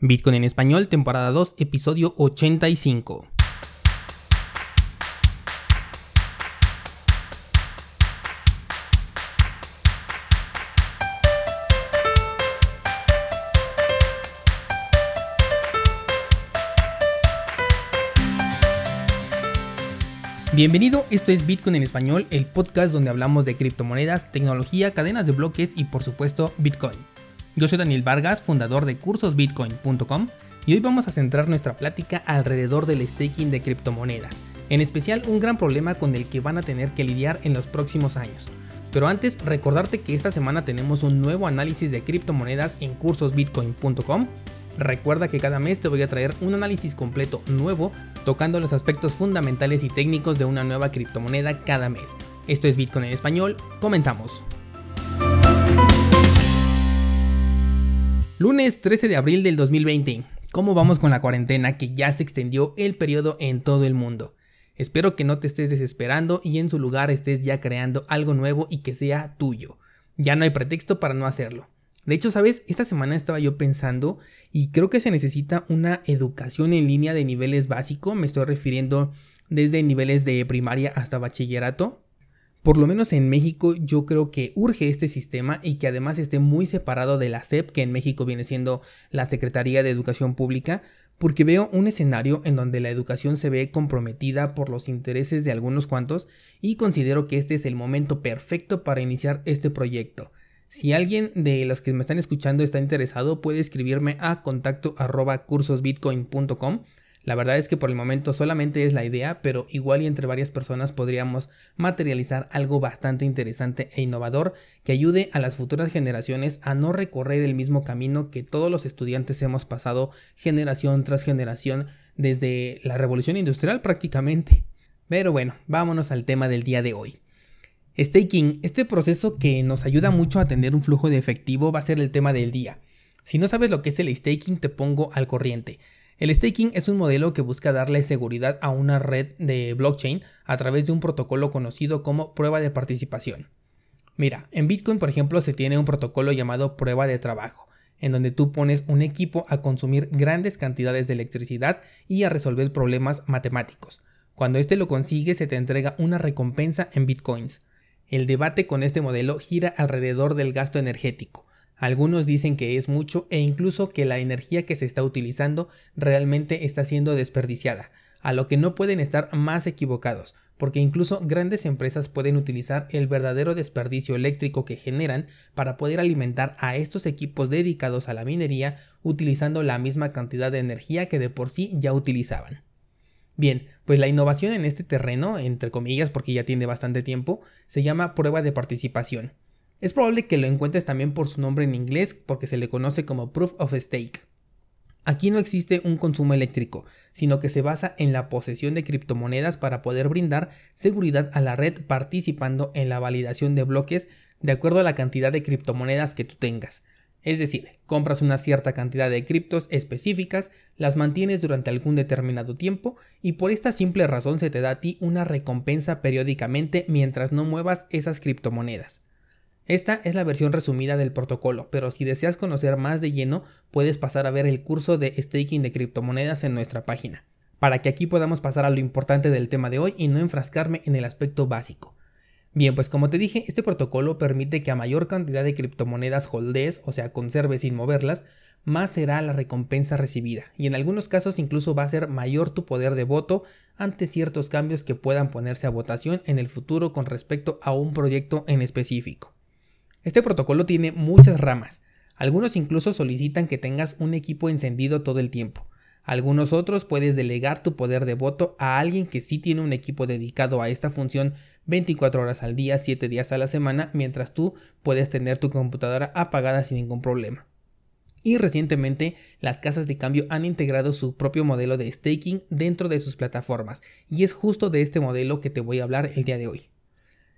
Bitcoin en español, temporada 2, episodio 85. Bienvenido, esto es Bitcoin en español, el podcast donde hablamos de criptomonedas, tecnología, cadenas de bloques y por supuesto Bitcoin. Yo soy Daniel Vargas, fundador de cursosbitcoin.com y hoy vamos a centrar nuestra plática alrededor del staking de criptomonedas, en especial un gran problema con el que van a tener que lidiar en los próximos años. Pero antes, recordarte que esta semana tenemos un nuevo análisis de criptomonedas en cursosbitcoin.com. Recuerda que cada mes te voy a traer un análisis completo nuevo tocando los aspectos fundamentales y técnicos de una nueva criptomoneda cada mes. Esto es Bitcoin en español, comenzamos. Lunes 13 de abril del 2020. ¿Cómo vamos con la cuarentena que ya se extendió el periodo en todo el mundo? Espero que no te estés desesperando y en su lugar estés ya creando algo nuevo y que sea tuyo. Ya no hay pretexto para no hacerlo. De hecho, sabes, esta semana estaba yo pensando y creo que se necesita una educación en línea de niveles básicos, me estoy refiriendo desde niveles de primaria hasta bachillerato, por lo menos en México yo creo que urge este sistema y que además esté muy separado de la SEP, que en México viene siendo la Secretaría de Educación Pública, porque veo un escenario en donde la educación se ve comprometida por los intereses de algunos cuantos y considero que este es el momento perfecto para iniciar este proyecto. Si alguien de los que me están escuchando está interesado, puede escribirme a contacto arroba cursosbitcoin.com la verdad es que por el momento solamente es la idea, pero igual y entre varias personas podríamos materializar algo bastante interesante e innovador que ayude a las futuras generaciones a no recorrer el mismo camino que todos los estudiantes hemos pasado generación tras generación desde la revolución industrial prácticamente. Pero bueno, vámonos al tema del día de hoy. Staking, este proceso que nos ayuda mucho a tener un flujo de efectivo va a ser el tema del día. Si no sabes lo que es el staking, te pongo al corriente. El staking es un modelo que busca darle seguridad a una red de blockchain a través de un protocolo conocido como prueba de participación. Mira, en Bitcoin por ejemplo se tiene un protocolo llamado prueba de trabajo, en donde tú pones un equipo a consumir grandes cantidades de electricidad y a resolver problemas matemáticos. Cuando este lo consigue se te entrega una recompensa en bitcoins. El debate con este modelo gira alrededor del gasto energético. Algunos dicen que es mucho e incluso que la energía que se está utilizando realmente está siendo desperdiciada, a lo que no pueden estar más equivocados, porque incluso grandes empresas pueden utilizar el verdadero desperdicio eléctrico que generan para poder alimentar a estos equipos dedicados a la minería utilizando la misma cantidad de energía que de por sí ya utilizaban. Bien, pues la innovación en este terreno, entre comillas porque ya tiene bastante tiempo, se llama prueba de participación. Es probable que lo encuentres también por su nombre en inglés porque se le conoce como Proof of Stake. Aquí no existe un consumo eléctrico, sino que se basa en la posesión de criptomonedas para poder brindar seguridad a la red participando en la validación de bloques de acuerdo a la cantidad de criptomonedas que tú tengas. Es decir, compras una cierta cantidad de criptos específicas, las mantienes durante algún determinado tiempo y por esta simple razón se te da a ti una recompensa periódicamente mientras no muevas esas criptomonedas. Esta es la versión resumida del protocolo, pero si deseas conocer más de lleno, puedes pasar a ver el curso de staking de criptomonedas en nuestra página, para que aquí podamos pasar a lo importante del tema de hoy y no enfrascarme en el aspecto básico. Bien, pues como te dije, este protocolo permite que a mayor cantidad de criptomonedas holdes, o sea, conserves sin moverlas, más será la recompensa recibida, y en algunos casos incluso va a ser mayor tu poder de voto ante ciertos cambios que puedan ponerse a votación en el futuro con respecto a un proyecto en específico. Este protocolo tiene muchas ramas. Algunos incluso solicitan que tengas un equipo encendido todo el tiempo. Algunos otros puedes delegar tu poder de voto a alguien que sí tiene un equipo dedicado a esta función 24 horas al día, 7 días a la semana, mientras tú puedes tener tu computadora apagada sin ningún problema. Y recientemente las casas de cambio han integrado su propio modelo de staking dentro de sus plataformas, y es justo de este modelo que te voy a hablar el día de hoy.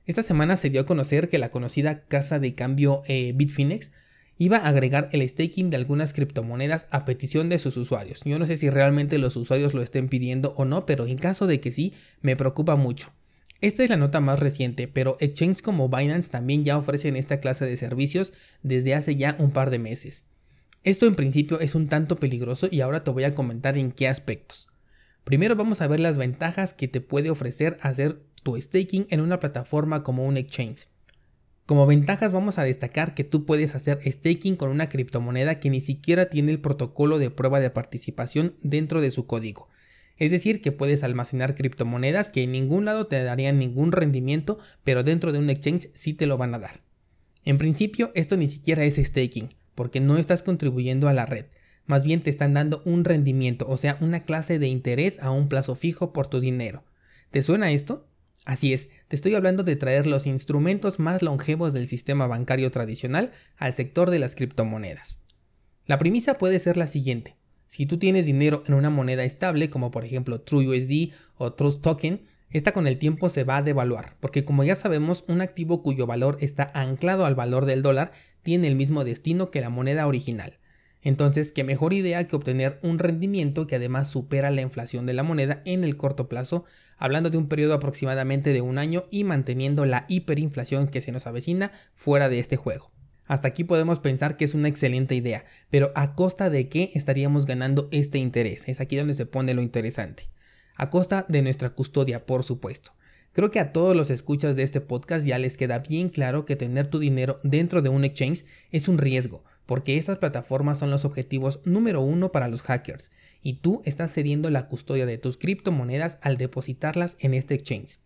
Esta semana se dio a conocer que la conocida casa de cambio eh, Bitfinex iba a agregar el staking de algunas criptomonedas a petición de sus usuarios. Yo no sé si realmente los usuarios lo estén pidiendo o no, pero en caso de que sí, me preocupa mucho. Esta es la nota más reciente, pero exchanges como Binance también ya ofrecen esta clase de servicios desde hace ya un par de meses. Esto en principio es un tanto peligroso y ahora te voy a comentar en qué aspectos. Primero vamos a ver las ventajas que te puede ofrecer hacer tu staking en una plataforma como un exchange. Como ventajas vamos a destacar que tú puedes hacer staking con una criptomoneda que ni siquiera tiene el protocolo de prueba de participación dentro de su código. Es decir, que puedes almacenar criptomonedas que en ningún lado te darían ningún rendimiento, pero dentro de un exchange sí te lo van a dar. En principio, esto ni siquiera es staking, porque no estás contribuyendo a la red. Más bien te están dando un rendimiento, o sea, una clase de interés a un plazo fijo por tu dinero. ¿Te suena esto? Así es, te estoy hablando de traer los instrumentos más longevos del sistema bancario tradicional al sector de las criptomonedas. La premisa puede ser la siguiente. Si tú tienes dinero en una moneda estable, como por ejemplo TrueUSD o Trust Token, esta con el tiempo se va a devaluar, porque como ya sabemos, un activo cuyo valor está anclado al valor del dólar tiene el mismo destino que la moneda original. Entonces, qué mejor idea que obtener un rendimiento que además supera la inflación de la moneda en el corto plazo, hablando de un periodo aproximadamente de un año y manteniendo la hiperinflación que se nos avecina fuera de este juego. Hasta aquí podemos pensar que es una excelente idea, pero ¿a costa de qué estaríamos ganando este interés? Es aquí donde se pone lo interesante. A costa de nuestra custodia, por supuesto. Creo que a todos los escuchas de este podcast ya les queda bien claro que tener tu dinero dentro de un exchange es un riesgo, porque estas plataformas son los objetivos número uno para los hackers, y tú estás cediendo la custodia de tus criptomonedas al depositarlas en este exchange.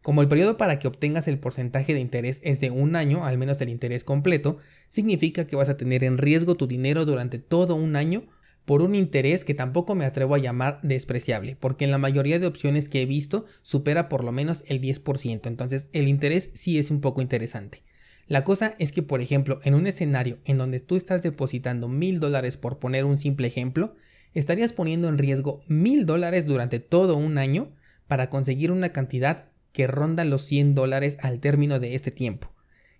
Como el periodo para que obtengas el porcentaje de interés es de un año, al menos el interés completo, significa que vas a tener en riesgo tu dinero durante todo un año por un interés que tampoco me atrevo a llamar despreciable, porque en la mayoría de opciones que he visto supera por lo menos el 10%, entonces el interés sí es un poco interesante. La cosa es que, por ejemplo, en un escenario en donde tú estás depositando mil dólares por poner un simple ejemplo, estarías poniendo en riesgo mil dólares durante todo un año para conseguir una cantidad que ronda los 100 dólares al término de este tiempo.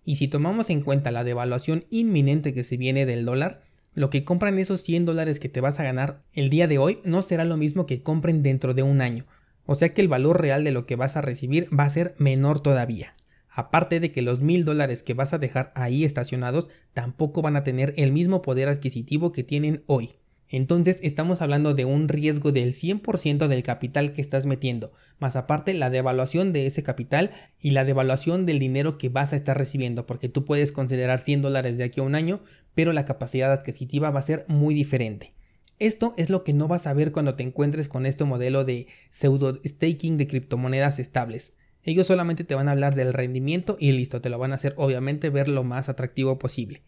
Y si tomamos en cuenta la devaluación inminente que se viene del dólar, lo que compran esos 100 dólares que te vas a ganar el día de hoy no será lo mismo que compren dentro de un año. O sea que el valor real de lo que vas a recibir va a ser menor todavía. Aparte de que los mil dólares que vas a dejar ahí estacionados tampoco van a tener el mismo poder adquisitivo que tienen hoy. Entonces estamos hablando de un riesgo del 100% del capital que estás metiendo, más aparte la devaluación de ese capital y la devaluación del dinero que vas a estar recibiendo, porque tú puedes considerar 100 dólares de aquí a un año, pero la capacidad adquisitiva va a ser muy diferente. Esto es lo que no vas a ver cuando te encuentres con este modelo de pseudo staking de criptomonedas estables. Ellos solamente te van a hablar del rendimiento y listo, te lo van a hacer obviamente ver lo más atractivo posible.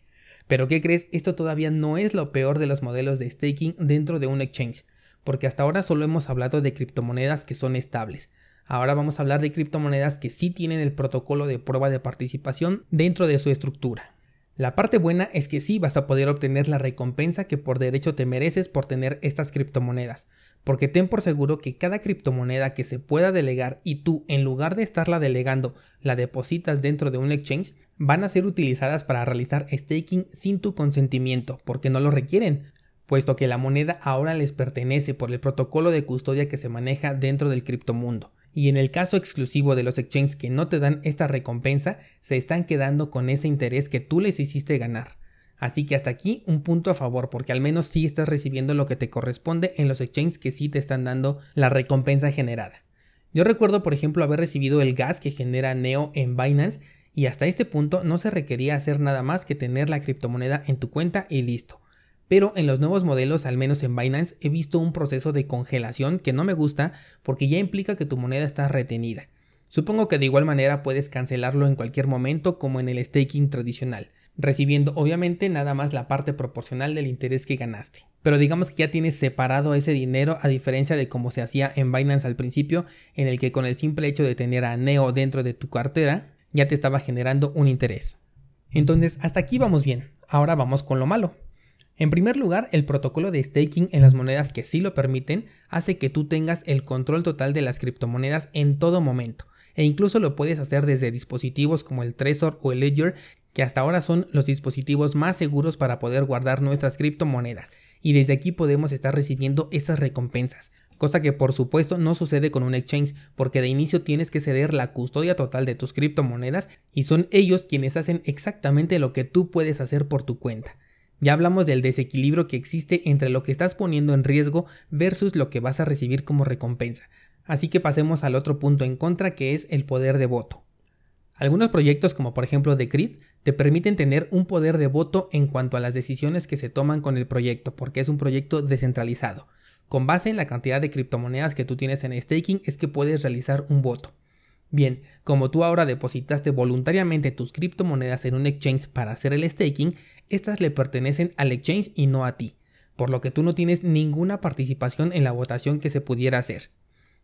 Pero ¿qué crees? Esto todavía no es lo peor de los modelos de staking dentro de un exchange, porque hasta ahora solo hemos hablado de criptomonedas que son estables. Ahora vamos a hablar de criptomonedas que sí tienen el protocolo de prueba de participación dentro de su estructura. La parte buena es que sí vas a poder obtener la recompensa que por derecho te mereces por tener estas criptomonedas, porque ten por seguro que cada criptomoneda que se pueda delegar y tú en lugar de estarla delegando la depositas dentro de un exchange, van a ser utilizadas para realizar staking sin tu consentimiento, porque no lo requieren, puesto que la moneda ahora les pertenece por el protocolo de custodia que se maneja dentro del criptomundo. Y en el caso exclusivo de los exchanges que no te dan esta recompensa, se están quedando con ese interés que tú les hiciste ganar. Así que hasta aquí un punto a favor, porque al menos sí estás recibiendo lo que te corresponde en los exchanges que sí te están dando la recompensa generada. Yo recuerdo, por ejemplo, haber recibido el gas que genera Neo en Binance y hasta este punto no se requería hacer nada más que tener la criptomoneda en tu cuenta y listo. Pero en los nuevos modelos, al menos en Binance, he visto un proceso de congelación que no me gusta porque ya implica que tu moneda está retenida. Supongo que de igual manera puedes cancelarlo en cualquier momento como en el staking tradicional, recibiendo obviamente nada más la parte proporcional del interés que ganaste. Pero digamos que ya tienes separado ese dinero a diferencia de como se hacía en Binance al principio, en el que con el simple hecho de tener a Neo dentro de tu cartera, ya te estaba generando un interés. Entonces, hasta aquí vamos bien. Ahora vamos con lo malo. En primer lugar, el protocolo de staking en las monedas que sí lo permiten hace que tú tengas el control total de las criptomonedas en todo momento, e incluso lo puedes hacer desde dispositivos como el Trezor o el Ledger, que hasta ahora son los dispositivos más seguros para poder guardar nuestras criptomonedas, y desde aquí podemos estar recibiendo esas recompensas, cosa que por supuesto no sucede con un exchange porque de inicio tienes que ceder la custodia total de tus criptomonedas y son ellos quienes hacen exactamente lo que tú puedes hacer por tu cuenta. Ya hablamos del desequilibrio que existe entre lo que estás poniendo en riesgo versus lo que vas a recibir como recompensa. Así que pasemos al otro punto en contra que es el poder de voto. Algunos proyectos como por ejemplo Decrypt te permiten tener un poder de voto en cuanto a las decisiones que se toman con el proyecto porque es un proyecto descentralizado. Con base en la cantidad de criptomonedas que tú tienes en staking es que puedes realizar un voto. Bien, como tú ahora depositaste voluntariamente tus criptomonedas en un exchange para hacer el staking, estas le pertenecen al exchange y no a ti, por lo que tú no tienes ninguna participación en la votación que se pudiera hacer.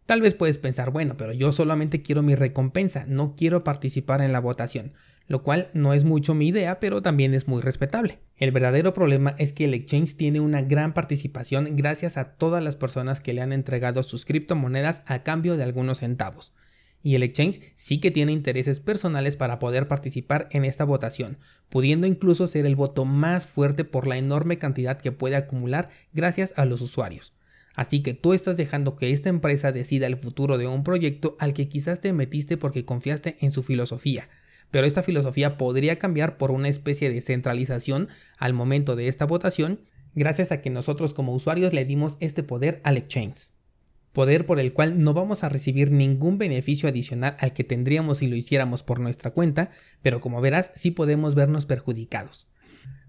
Tal vez puedes pensar, bueno, pero yo solamente quiero mi recompensa, no quiero participar en la votación, lo cual no es mucho mi idea, pero también es muy respetable. El verdadero problema es que el exchange tiene una gran participación gracias a todas las personas que le han entregado sus criptomonedas a cambio de algunos centavos y el exchange sí que tiene intereses personales para poder participar en esta votación, pudiendo incluso ser el voto más fuerte por la enorme cantidad que puede acumular gracias a los usuarios. Así que tú estás dejando que esta empresa decida el futuro de un proyecto al que quizás te metiste porque confiaste en su filosofía, pero esta filosofía podría cambiar por una especie de centralización al momento de esta votación, gracias a que nosotros como usuarios le dimos este poder al exchange poder por el cual no vamos a recibir ningún beneficio adicional al que tendríamos si lo hiciéramos por nuestra cuenta, pero como verás sí podemos vernos perjudicados.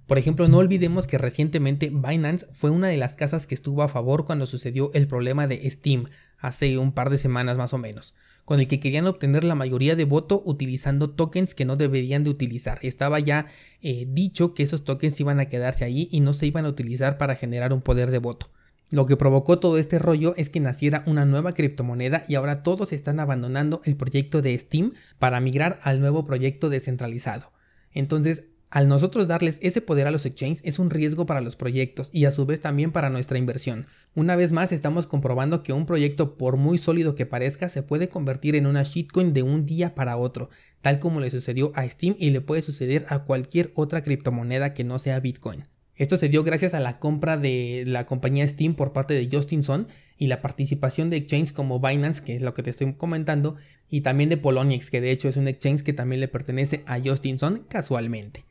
Por ejemplo, no olvidemos que recientemente Binance fue una de las casas que estuvo a favor cuando sucedió el problema de Steam, hace un par de semanas más o menos, con el que querían obtener la mayoría de voto utilizando tokens que no deberían de utilizar. Estaba ya eh, dicho que esos tokens iban a quedarse allí y no se iban a utilizar para generar un poder de voto. Lo que provocó todo este rollo es que naciera una nueva criptomoneda y ahora todos están abandonando el proyecto de Steam para migrar al nuevo proyecto descentralizado. Entonces, al nosotros darles ese poder a los exchanges es un riesgo para los proyectos y a su vez también para nuestra inversión. Una vez más estamos comprobando que un proyecto por muy sólido que parezca se puede convertir en una shitcoin de un día para otro, tal como le sucedió a Steam y le puede suceder a cualquier otra criptomoneda que no sea Bitcoin. Esto se dio gracias a la compra de la compañía Steam por parte de Justin Sun y la participación de exchanges como Binance, que es lo que te estoy comentando, y también de Poloniex, que de hecho es un exchange que también le pertenece a Justin Sun casualmente.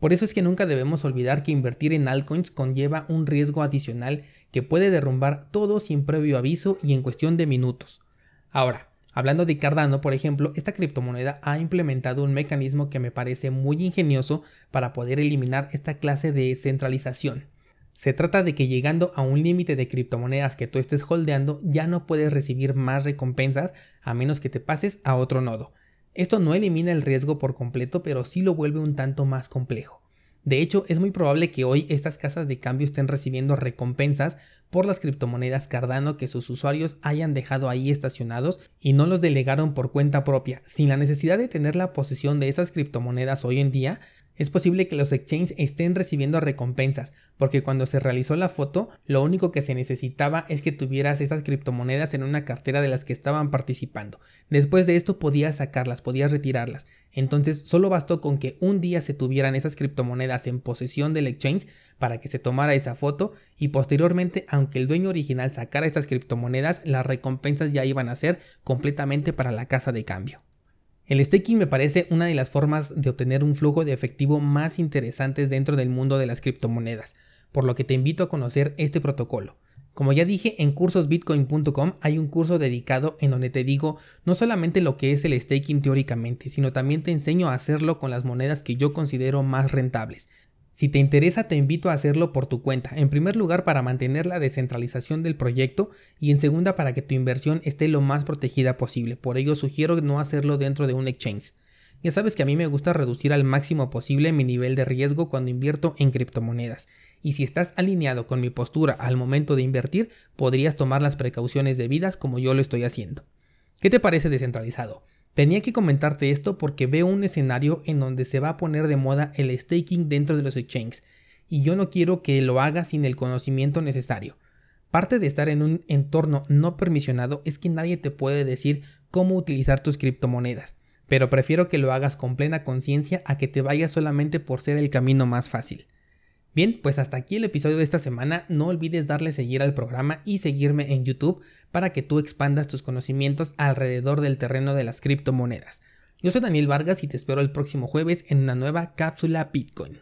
Por eso es que nunca debemos olvidar que invertir en altcoins conlleva un riesgo adicional que puede derrumbar todo sin previo aviso y en cuestión de minutos. Ahora, Hablando de Cardano, por ejemplo, esta criptomoneda ha implementado un mecanismo que me parece muy ingenioso para poder eliminar esta clase de centralización. Se trata de que llegando a un límite de criptomonedas que tú estés holdeando ya no puedes recibir más recompensas a menos que te pases a otro nodo. Esto no elimina el riesgo por completo, pero sí lo vuelve un tanto más complejo. De hecho, es muy probable que hoy estas casas de cambio estén recibiendo recompensas por las criptomonedas Cardano que sus usuarios hayan dejado ahí estacionados y no los delegaron por cuenta propia. Sin la necesidad de tener la posesión de esas criptomonedas hoy en día, es posible que los exchanges estén recibiendo recompensas, porque cuando se realizó la foto, lo único que se necesitaba es que tuvieras esas criptomonedas en una cartera de las que estaban participando. Después de esto podías sacarlas, podías retirarlas. Entonces solo bastó con que un día se tuvieran esas criptomonedas en posesión del exchange para que se tomara esa foto y posteriormente, aunque el dueño original sacara estas criptomonedas, las recompensas ya iban a ser completamente para la casa de cambio. El staking me parece una de las formas de obtener un flujo de efectivo más interesantes dentro del mundo de las criptomonedas, por lo que te invito a conocer este protocolo. Como ya dije, en cursosbitcoin.com hay un curso dedicado en donde te digo no solamente lo que es el staking teóricamente, sino también te enseño a hacerlo con las monedas que yo considero más rentables. Si te interesa, te invito a hacerlo por tu cuenta. En primer lugar, para mantener la descentralización del proyecto y en segunda, para que tu inversión esté lo más protegida posible. Por ello, sugiero no hacerlo dentro de un exchange. Ya sabes que a mí me gusta reducir al máximo posible mi nivel de riesgo cuando invierto en criptomonedas. Y si estás alineado con mi postura al momento de invertir, podrías tomar las precauciones debidas como yo lo estoy haciendo. ¿Qué te parece descentralizado? Tenía que comentarte esto porque veo un escenario en donde se va a poner de moda el staking dentro de los exchanges y yo no quiero que lo hagas sin el conocimiento necesario. Parte de estar en un entorno no permisionado es que nadie te puede decir cómo utilizar tus criptomonedas, pero prefiero que lo hagas con plena conciencia a que te vayas solamente por ser el camino más fácil. Bien, pues hasta aquí el episodio de esta semana. No olvides darle seguir al programa y seguirme en YouTube para que tú expandas tus conocimientos alrededor del terreno de las criptomonedas. Yo soy Daniel Vargas y te espero el próximo jueves en una nueva cápsula Bitcoin.